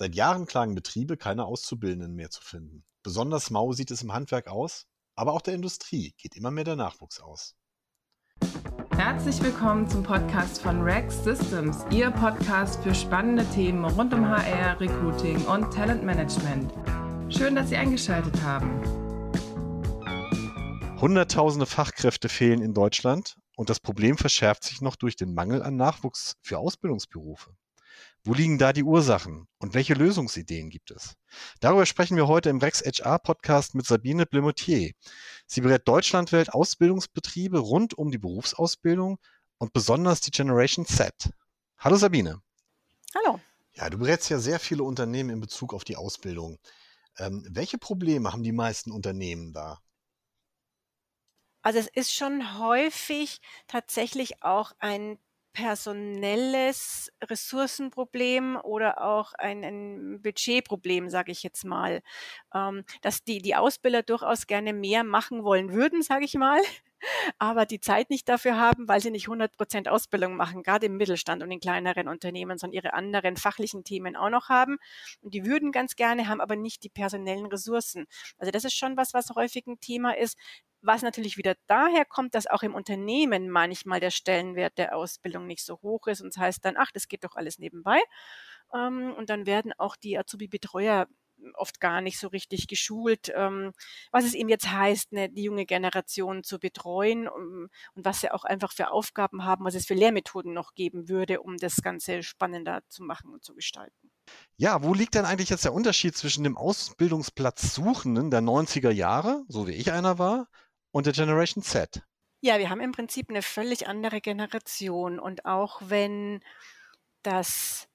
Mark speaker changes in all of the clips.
Speaker 1: Seit Jahren klagen Betriebe, keine Auszubildenden mehr zu finden. Besonders mau sieht es im Handwerk aus, aber auch der Industrie geht immer mehr der Nachwuchs aus.
Speaker 2: Herzlich willkommen zum Podcast von Rex Systems, Ihr Podcast für spannende Themen rund um HR, Recruiting und Talentmanagement. Schön, dass Sie eingeschaltet haben.
Speaker 1: Hunderttausende Fachkräfte fehlen in Deutschland und das Problem verschärft sich noch durch den Mangel an Nachwuchs für Ausbildungsberufe. Wo liegen da die Ursachen und welche Lösungsideen gibt es? Darüber sprechen wir heute im Rex HR Podcast mit Sabine Blemotier. Sie berät deutschlandweit Ausbildungsbetriebe rund um die Berufsausbildung und besonders die Generation Z. Hallo Sabine.
Speaker 3: Hallo.
Speaker 1: Ja, du berätst ja sehr viele Unternehmen in Bezug auf die Ausbildung. Ähm, welche Probleme haben die meisten Unternehmen da?
Speaker 3: Also es ist schon häufig tatsächlich auch ein personelles Ressourcenproblem oder auch ein, ein Budgetproblem, sage ich jetzt mal, ähm, dass die, die Ausbilder durchaus gerne mehr machen wollen würden, sage ich mal, aber die Zeit nicht dafür haben, weil sie nicht 100 Prozent Ausbildung machen, gerade im Mittelstand und in kleineren Unternehmen, sondern ihre anderen fachlichen Themen auch noch haben. Und die würden ganz gerne, haben aber nicht die personellen Ressourcen. Also das ist schon was, was häufig ein Thema ist, was natürlich wieder daher kommt, dass auch im Unternehmen manchmal der Stellenwert der Ausbildung nicht so hoch ist und das heißt dann, ach, das geht doch alles nebenbei. Ähm, und dann werden auch die Azubi-Betreuer oft gar nicht so richtig geschult, ähm, was es eben jetzt heißt, ne, die junge Generation zu betreuen und was sie auch einfach für Aufgaben haben, was es für Lehrmethoden noch geben würde, um das Ganze spannender zu machen und zu gestalten.
Speaker 1: Ja, wo liegt denn eigentlich jetzt der Unterschied zwischen dem Ausbildungsplatz Suchenden der 90er Jahre, so wie ich einer war, und der Generation Z?
Speaker 3: Ja, wir haben im Prinzip eine völlig andere Generation und auch wenn das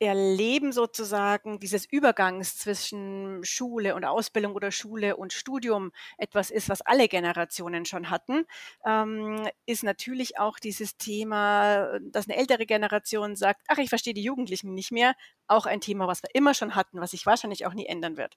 Speaker 3: Erleben sozusagen dieses Übergangs zwischen Schule und Ausbildung oder Schule und Studium etwas ist, was alle Generationen schon hatten, ähm, ist natürlich auch dieses Thema, dass eine ältere Generation sagt, ach, ich verstehe die Jugendlichen nicht mehr, auch ein Thema, was wir immer schon hatten, was sich wahrscheinlich auch nie ändern wird.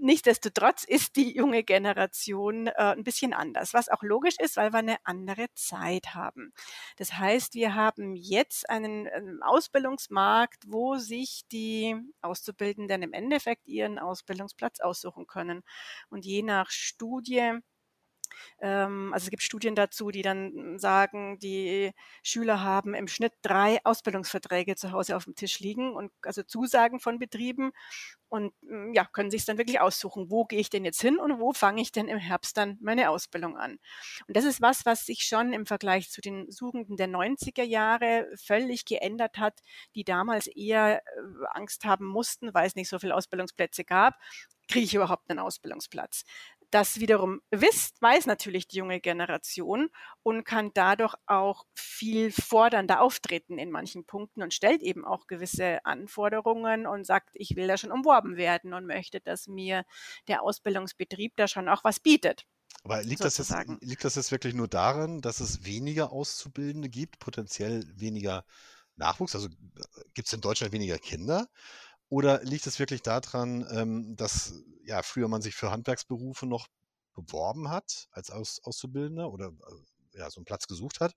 Speaker 3: Nichtsdestotrotz ist die junge Generation äh, ein bisschen anders, was auch logisch ist, weil wir eine andere Zeit haben. Das heißt, wir haben jetzt einen, einen Ausbildungsmarkt, wo sich die Auszubildenden im Endeffekt ihren Ausbildungsplatz aussuchen können. Und je nach Studie ähm, also es gibt Studien dazu, die dann sagen, die Schüler haben im Schnitt drei Ausbildungsverträge zu Hause auf dem Tisch liegen und also Zusagen von Betrieben und mm, ja, können sich dann wirklich aussuchen, wo gehe ich denn jetzt hin und wo fange ich denn im Herbst dann meine Ausbildung an. Und das ist was, was sich schon im Vergleich zu den Suchenden der 90er Jahre völlig geändert hat, die damals eher äh, Angst haben mussten, weil es nicht so viele Ausbildungsplätze gab, kriege ich überhaupt einen Ausbildungsplatz. Das wiederum wisst, weiß natürlich die junge Generation und kann dadurch auch viel fordernder auftreten in manchen Punkten und stellt eben auch gewisse Anforderungen und sagt, ich will da schon umworben werden und möchte, dass mir der Ausbildungsbetrieb da schon auch was bietet.
Speaker 1: Aber liegt das, jetzt, liegt das jetzt wirklich nur daran, dass es weniger Auszubildende gibt, potenziell weniger Nachwuchs? Also gibt es in Deutschland weniger Kinder? Oder liegt es wirklich daran, ähm, dass ja früher man sich für Handwerksberufe noch beworben hat als Aus Auszubildender oder äh, ja so einen Platz gesucht hat,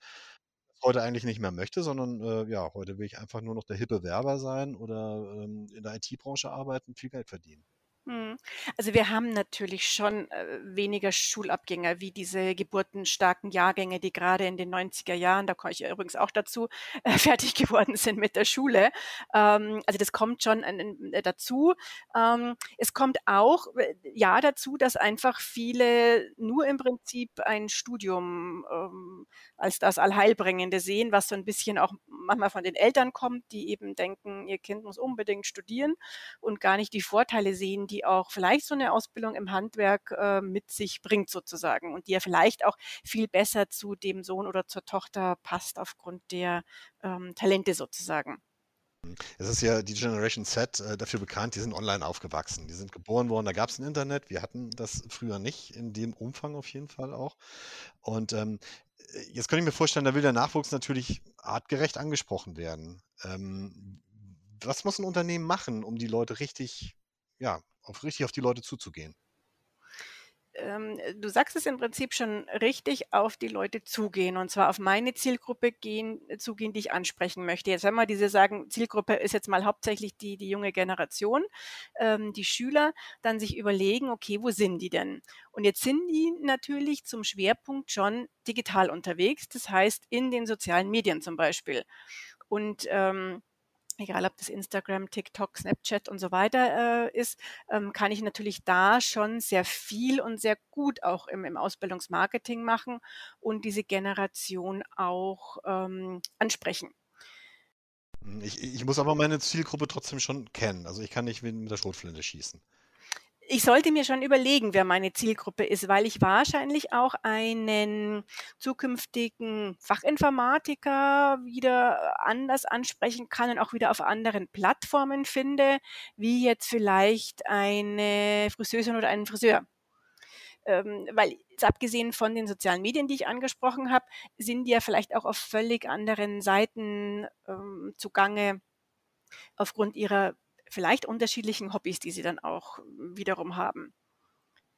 Speaker 1: heute eigentlich nicht mehr möchte, sondern äh, ja heute will ich einfach nur noch der hippe Werber sein oder ähm, in der IT-Branche arbeiten, viel Geld verdienen.
Speaker 3: Hm. Also wir haben natürlich schon äh, weniger Schulabgänger wie diese geburtenstarken Jahrgänge, die gerade in den 90er Jahren, da komme ich übrigens auch dazu, äh, fertig geworden sind mit der Schule. Ähm, also das kommt schon äh, dazu. Ähm, es kommt auch ja dazu, dass einfach viele nur im Prinzip ein Studium ähm, als das Allheilbringende sehen, was so ein bisschen auch manchmal von den Eltern kommt, die eben denken, ihr Kind muss unbedingt studieren und gar nicht die Vorteile sehen, die auch vielleicht so eine Ausbildung im Handwerk äh, mit sich bringt sozusagen und die ja vielleicht auch viel besser zu dem Sohn oder zur Tochter passt aufgrund der ähm, Talente sozusagen.
Speaker 1: Es ist ja die Generation Z äh, dafür bekannt, die sind online aufgewachsen. Die sind geboren worden, da gab es ein Internet. Wir hatten das früher nicht, in dem Umfang auf jeden Fall auch. Und ähm, jetzt könnte ich mir vorstellen, da will der Nachwuchs natürlich artgerecht angesprochen werden. Ähm, was muss ein Unternehmen machen, um die Leute richtig ja, auf richtig auf die Leute zuzugehen?
Speaker 3: Ähm, du sagst es im Prinzip schon richtig, auf die Leute zugehen und zwar auf meine Zielgruppe gehen, zugehen, die ich ansprechen möchte. Jetzt wenn wir diese sagen, Zielgruppe ist jetzt mal hauptsächlich die, die junge Generation, ähm, die Schüler, dann sich überlegen, okay, wo sind die denn? Und jetzt sind die natürlich zum Schwerpunkt schon digital unterwegs, das heißt in den sozialen Medien zum Beispiel. Und ähm, egal ob das Instagram, TikTok, Snapchat und so weiter äh, ist, ähm, kann ich natürlich da schon sehr viel und sehr gut auch im, im Ausbildungsmarketing machen und diese Generation auch ähm, ansprechen.
Speaker 1: Hm, ich, ich muss aber meine Zielgruppe trotzdem schon kennen. Also ich kann nicht mit der Schrotflinte schießen
Speaker 3: ich sollte mir schon überlegen, wer meine Zielgruppe ist, weil ich wahrscheinlich auch einen zukünftigen Fachinformatiker wieder anders ansprechen kann und auch wieder auf anderen Plattformen finde, wie jetzt vielleicht eine Friseurin oder einen Friseur. Ähm, weil abgesehen von den sozialen Medien, die ich angesprochen habe, sind die ja vielleicht auch auf völlig anderen Seiten ähm, zugange aufgrund ihrer vielleicht unterschiedlichen Hobbys, die sie dann auch wiederum haben.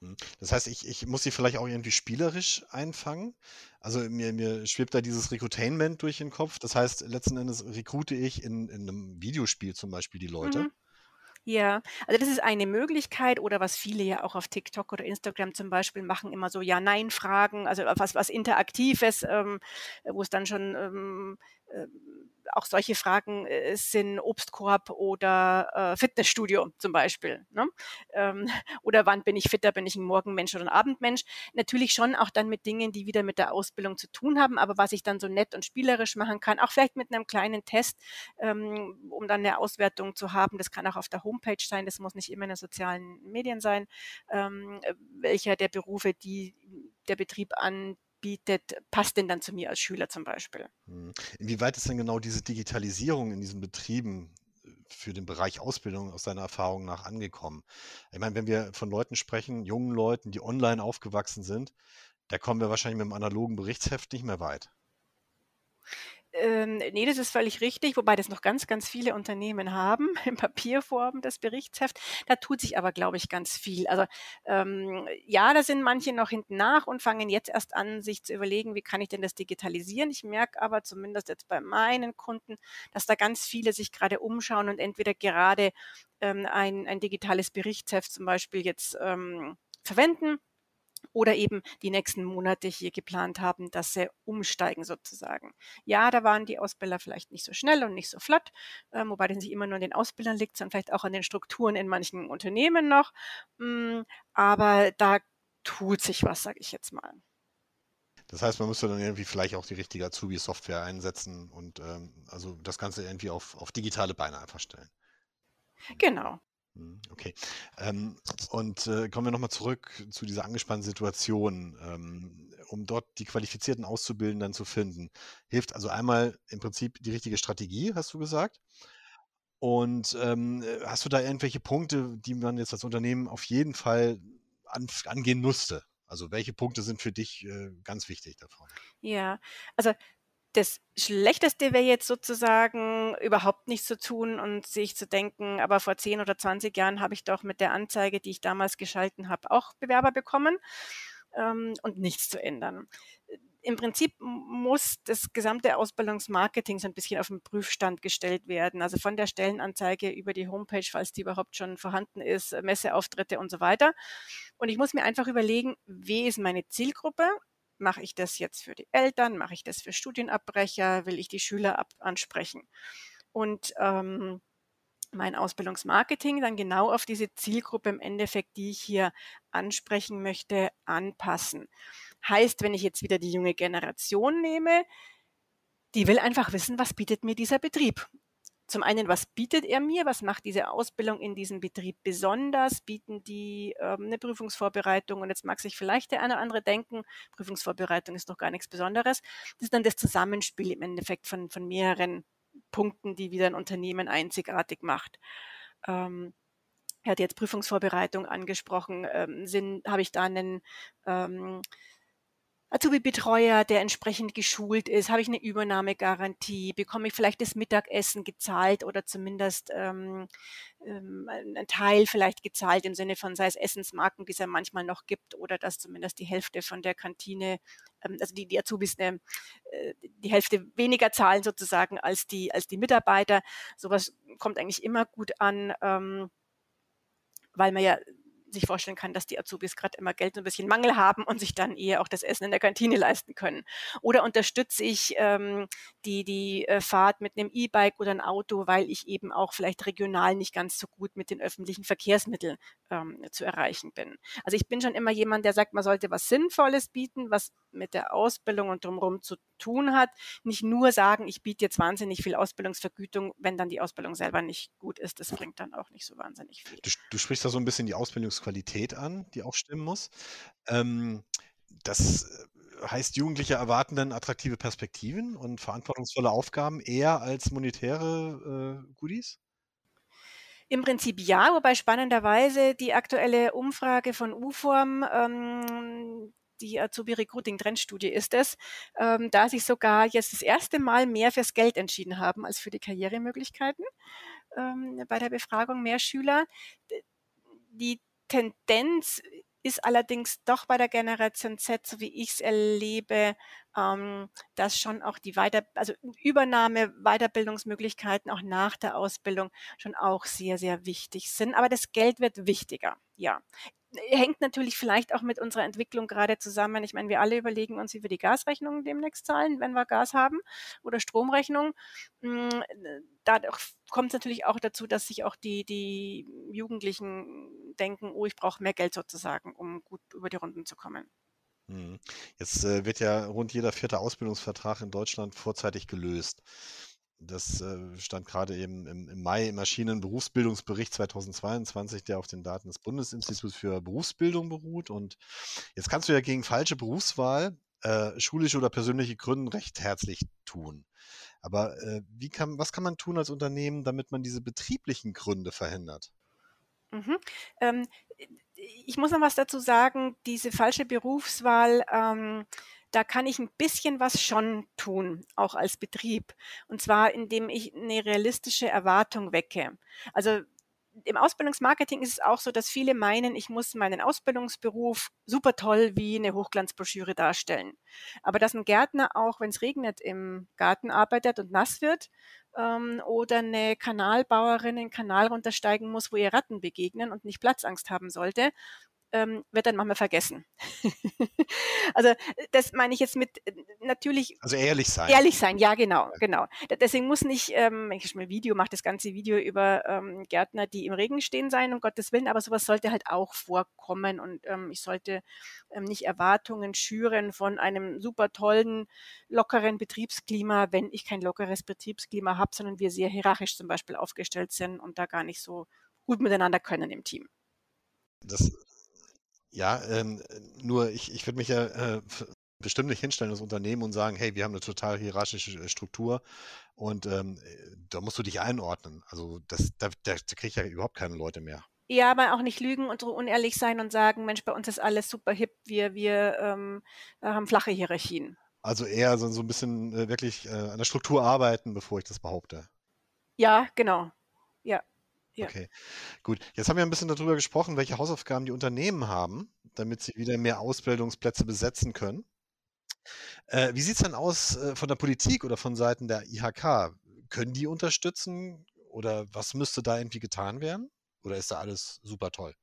Speaker 1: Hm. Das heißt, ich, ich muss sie vielleicht auch irgendwie spielerisch einfangen. Also mir, mir schwebt da dieses Recruitainment durch den Kopf. Das heißt, letzten Endes rekrute ich in, in einem Videospiel zum Beispiel die Leute. Mhm.
Speaker 3: Ja, also das ist eine Möglichkeit oder was viele ja auch auf TikTok oder Instagram zum Beispiel machen, immer so Ja-Nein-Fragen, also was, was Interaktives, ähm, wo es dann schon ähm, äh, auch solche Fragen äh, sind Obstkorb oder äh, Fitnessstudio zum Beispiel. Ne? Ähm, oder wann bin ich fitter, bin ich ein Morgenmensch oder ein Abendmensch? Natürlich schon auch dann mit Dingen, die wieder mit der Ausbildung zu tun haben, aber was ich dann so nett und spielerisch machen kann, auch vielleicht mit einem kleinen Test, ähm, um dann eine Auswertung zu haben. Das kann auch auf der Homepage sein, das muss nicht immer in den sozialen Medien sein, ähm, welcher der Berufe, die der Betrieb an bietet, passt denn dann zu mir als Schüler zum Beispiel?
Speaker 1: Hm. Inwieweit ist denn genau diese Digitalisierung in diesen Betrieben äh, für den Bereich Ausbildung aus deiner Erfahrung nach angekommen? Ich meine, wenn wir von Leuten sprechen, jungen Leuten, die online aufgewachsen sind, da kommen wir wahrscheinlich mit dem analogen Berichtsheft nicht mehr weit.
Speaker 3: Ähm, nee, das ist völlig richtig, wobei das noch ganz, ganz viele Unternehmen haben, in Papierform, das Berichtsheft. Da tut sich aber, glaube ich, ganz viel. Also ähm, ja, da sind manche noch hinten nach und fangen jetzt erst an, sich zu überlegen, wie kann ich denn das digitalisieren. Ich merke aber zumindest jetzt bei meinen Kunden, dass da ganz viele sich gerade umschauen und entweder gerade ähm, ein, ein digitales Berichtsheft zum Beispiel jetzt ähm, verwenden oder eben die nächsten Monate hier geplant haben, dass sie umsteigen sozusagen. Ja, da waren die Ausbilder vielleicht nicht so schnell und nicht so flott, äh, wobei das nicht immer nur an den Ausbildern liegt, sondern vielleicht auch an den Strukturen in manchen Unternehmen noch. Mm, aber da tut sich was, sage ich jetzt mal.
Speaker 1: Das heißt, man müsste dann irgendwie vielleicht auch die richtige Azubi-Software einsetzen und ähm, also das Ganze irgendwie auf, auf digitale Beine einfach stellen.
Speaker 3: Genau,
Speaker 1: okay. Ähm, und äh, kommen wir nochmal zurück zu dieser angespannten Situation. Ähm, um dort die qualifizierten Auszubildenden zu finden, hilft also einmal im Prinzip die richtige Strategie, hast du gesagt. Und ähm, hast du da irgendwelche Punkte, die man jetzt als Unternehmen auf jeden Fall an, angehen müsste? Also welche Punkte sind für dich äh, ganz wichtig davon?
Speaker 3: Ja, also das Schlechteste wäre jetzt sozusagen überhaupt nichts zu tun und sich zu denken, aber vor 10 oder 20 Jahren habe ich doch mit der Anzeige, die ich damals geschalten habe, auch Bewerber bekommen ähm, und nichts zu ändern. Im Prinzip muss das gesamte Ausbildungsmarketing so ein bisschen auf den Prüfstand gestellt werden. Also von der Stellenanzeige über die Homepage, falls die überhaupt schon vorhanden ist, Messeauftritte und so weiter. Und ich muss mir einfach überlegen, wie ist meine Zielgruppe? Mache ich das jetzt für die Eltern? Mache ich das für Studienabbrecher? Will ich die Schüler ab ansprechen? Und ähm, mein Ausbildungsmarketing dann genau auf diese Zielgruppe im Endeffekt, die ich hier ansprechen möchte, anpassen. Heißt, wenn ich jetzt wieder die junge Generation nehme, die will einfach wissen, was bietet mir dieser Betrieb zum einen, was bietet er mir? Was macht diese Ausbildung in diesem Betrieb besonders? Bieten die ähm, eine Prüfungsvorbereitung? Und jetzt mag sich vielleicht der eine oder andere denken, Prüfungsvorbereitung ist doch gar nichts Besonderes. Das ist dann das Zusammenspiel im Endeffekt von, von mehreren Punkten, die wieder ein Unternehmen einzigartig macht. Ähm, er hat jetzt Prüfungsvorbereitung angesprochen. Ähm, habe ich da einen ähm, Azubi-Betreuer, der entsprechend geschult ist? Habe ich eine Übernahmegarantie? Bekomme ich vielleicht das Mittagessen gezahlt oder zumindest ähm, ähm, ein Teil vielleicht gezahlt im Sinne von sei es Essensmarken, die es ja manchmal noch gibt, oder dass zumindest die Hälfte von der Kantine, ähm, also die, die Azubis eine, äh, die Hälfte weniger zahlen sozusagen als die, als die Mitarbeiter. Sowas kommt eigentlich immer gut an. Ähm, weil man ja sich vorstellen kann, dass die Azubis gerade immer Geld ein bisschen Mangel haben und sich dann eher auch das Essen in der Kantine leisten können. Oder unterstütze ich ähm, die, die äh, Fahrt mit einem E-Bike oder ein Auto, weil ich eben auch vielleicht regional nicht ganz so gut mit den öffentlichen Verkehrsmitteln ähm, zu erreichen bin. Also ich bin schon immer jemand, der sagt, man sollte was Sinnvolles bieten, was mit der Ausbildung und drumherum zu tun hat. Nicht nur sagen, ich biete jetzt wahnsinnig viel Ausbildungsvergütung, wenn dann die Ausbildung selber nicht gut ist. Das bringt dann auch nicht so wahnsinnig viel.
Speaker 1: Du, du sprichst da so ein bisschen die Ausbildungsqualität an, die auch stimmen muss. Ähm, das äh, heißt, Jugendliche erwarten dann attraktive Perspektiven und verantwortungsvolle Aufgaben eher als monetäre äh, Goodies?
Speaker 3: Im Prinzip ja, wobei spannenderweise die aktuelle Umfrage von UFORM, ähm, die Azubi Recruiting Trendstudie ist es, ähm, da sich sogar jetzt das erste Mal mehr fürs Geld entschieden haben als für die Karrieremöglichkeiten ähm, bei der Befragung mehr Schüler. Die Tendenz ist allerdings doch bei der Generation Z, so wie ich es erlebe, ähm, dass schon auch die Weiter, also Übernahme, Weiterbildungsmöglichkeiten auch nach der Ausbildung schon auch sehr, sehr wichtig sind. Aber das Geld wird wichtiger, ja hängt natürlich vielleicht auch mit unserer Entwicklung gerade zusammen. Ich meine, wir alle überlegen uns, wie wir die Gasrechnung demnächst zahlen, wenn wir Gas haben oder Stromrechnung. Hm, Dadurch kommt es natürlich auch dazu, dass sich auch die, die Jugendlichen denken, oh, ich brauche mehr Geld sozusagen, um gut über die Runden zu kommen.
Speaker 1: Hm. Jetzt äh, wird ja rund jeder vierte Ausbildungsvertrag in Deutschland vorzeitig gelöst. Das äh, stand gerade eben im, im Mai im erschienenen Berufsbildungsbericht 2022, der auf den Daten des Bundesinstituts für Berufsbildung beruht. Und jetzt kannst du ja gegen falsche Berufswahl, äh, schulische oder persönliche Gründe recht herzlich tun. Aber äh, wie kann, was kann man tun als Unternehmen, damit man diese betrieblichen Gründe verhindert?
Speaker 3: Mhm. Ähm, ich muss noch was dazu sagen, diese falsche Berufswahl ähm, da kann ich ein bisschen was schon tun, auch als Betrieb. Und zwar, indem ich eine realistische Erwartung wecke. Also im Ausbildungsmarketing ist es auch so, dass viele meinen, ich muss meinen Ausbildungsberuf super toll wie eine Hochglanzbroschüre darstellen. Aber dass ein Gärtner auch, wenn es regnet, im Garten arbeitet und nass wird, ähm, oder eine Kanalbauerin den Kanal runtersteigen muss, wo ihr Ratten begegnen und nicht Platzangst haben sollte, ähm, wird dann manchmal vergessen. also das meine ich jetzt mit äh, natürlich.
Speaker 1: Also ehrlich sein.
Speaker 3: Ehrlich sein, ja genau, genau. Deswegen muss nicht, ähm, wenn ich mal Video mache, das ganze Video über ähm, Gärtner, die im Regen stehen sein, um Gottes Willen, aber sowas sollte halt auch vorkommen und ähm, ich sollte ähm, nicht Erwartungen schüren von einem super tollen, lockeren Betriebsklima, wenn ich kein lockeres Betriebsklima habe, sondern wir sehr hierarchisch zum Beispiel aufgestellt sind und da gar nicht so gut miteinander können im Team.
Speaker 1: Das ja, ähm, nur ich, ich würde mich ja äh, bestimmt nicht hinstellen als Unternehmen und sagen, hey, wir haben eine total hierarchische äh, Struktur und ähm, äh, da musst du dich einordnen. Also das, da, da, da kriege ich ja überhaupt keine Leute mehr.
Speaker 3: Ja, aber auch nicht lügen und so unehrlich sein und sagen, Mensch, bei uns ist alles super hip, wir, wir ähm, haben flache Hierarchien.
Speaker 1: Also eher so, so ein bisschen äh, wirklich äh, an der Struktur arbeiten, bevor ich das behaupte.
Speaker 3: Ja, genau. Ja.
Speaker 1: Ja. Okay, gut. Jetzt haben wir ein bisschen darüber gesprochen, welche Hausaufgaben die Unternehmen haben, damit sie wieder mehr Ausbildungsplätze besetzen können. Äh, wie sieht es denn aus äh, von der Politik oder von Seiten der IHK? Können die unterstützen oder was müsste da irgendwie getan werden? Oder ist da alles super toll?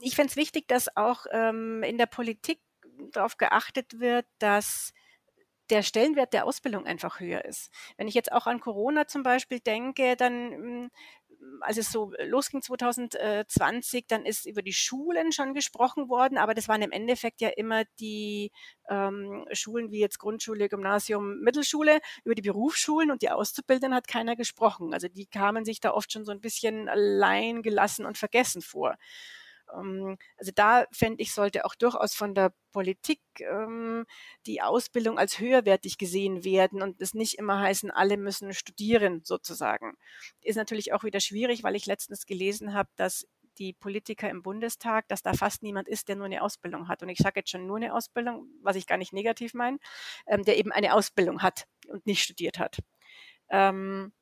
Speaker 3: Ich fände es wichtig, dass auch ähm, in der Politik darauf geachtet wird, dass der Stellenwert der Ausbildung einfach höher ist. Wenn ich jetzt auch an Corona zum Beispiel denke, dann hm, als es so losging 2020, dann ist über die Schulen schon gesprochen worden, aber das waren im Endeffekt ja immer die ähm, Schulen wie jetzt Grundschule, Gymnasium, Mittelschule. Über die Berufsschulen und die Auszubildenden hat keiner gesprochen. Also die kamen sich da oft schon so ein bisschen allein gelassen und vergessen vor. Ähm, also da fände ich, sollte auch durchaus von der Politik ähm, die Ausbildung als höherwertig gesehen werden und es nicht immer heißen, alle müssen studieren sozusagen. Ist natürlich auch wieder schwierig, weil ich letztens gelesen habe, dass die Politiker im Bundestag, dass da fast niemand ist, der nur eine Ausbildung hat. Und ich sage jetzt schon nur eine Ausbildung, was ich gar nicht negativ meine, ähm, der eben eine Ausbildung hat und nicht studiert hat. Ähm,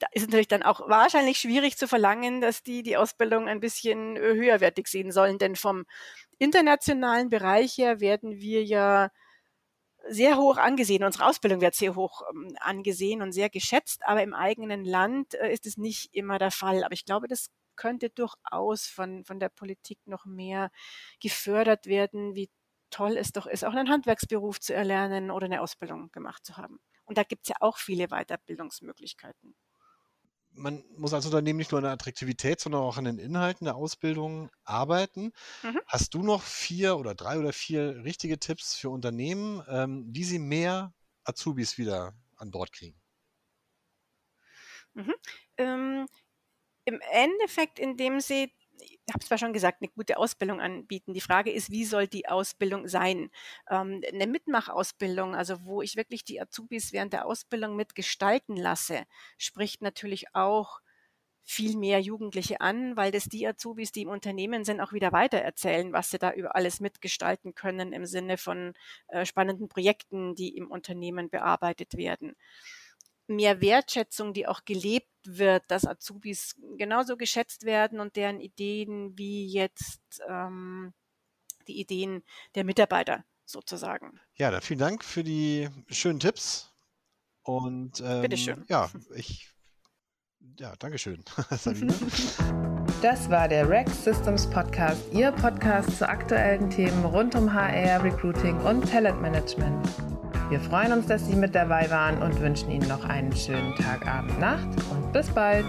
Speaker 3: da ist natürlich dann auch wahrscheinlich schwierig zu verlangen, dass die die Ausbildung ein bisschen höherwertig sehen sollen, denn vom internationalen Bereich her werden wir ja sehr hoch angesehen. Unsere Ausbildung wird sehr hoch ähm, angesehen und sehr geschätzt, aber im eigenen Land äh, ist es nicht immer der Fall. Aber ich glaube, das könnte durchaus von, von der Politik noch mehr gefördert werden, wie toll es doch ist, auch einen Handwerksberuf zu erlernen oder eine Ausbildung gemacht zu haben. Und da gibt es ja auch viele Weiterbildungsmöglichkeiten
Speaker 1: man muss als Unternehmen nicht nur an der Attraktivität, sondern auch an den Inhalten der Ausbildung arbeiten. Mhm. Hast du noch vier oder drei oder vier richtige Tipps für Unternehmen, ähm, wie sie mehr Azubis wieder an Bord kriegen?
Speaker 3: Mhm. Ähm, Im Endeffekt, indem sie ich habe zwar schon gesagt, eine gute Ausbildung anbieten. Die Frage ist, wie soll die Ausbildung sein? Ähm, eine Mitmachausbildung, also wo ich wirklich die Azubis während der Ausbildung mitgestalten lasse, spricht natürlich auch viel mehr Jugendliche an, weil das die Azubis, die im Unternehmen sind, auch wieder weitererzählen, was sie da über alles mitgestalten können im Sinne von äh, spannenden Projekten, die im Unternehmen bearbeitet werden mehr Wertschätzung, die auch gelebt wird, dass Azubis genauso geschätzt werden und deren Ideen wie jetzt ähm, die Ideen der Mitarbeiter sozusagen.
Speaker 1: Ja, dann vielen Dank für die schönen Tipps. Und ähm,
Speaker 3: Bitteschön.
Speaker 1: ja, ich ja, Dankeschön.
Speaker 2: das war der Rex Systems Podcast, Ihr Podcast zu aktuellen Themen rund um HR, Recruiting und Talentmanagement. Wir freuen uns, dass Sie mit dabei waren und wünschen Ihnen noch einen schönen Tag, Abend, Nacht und bis bald.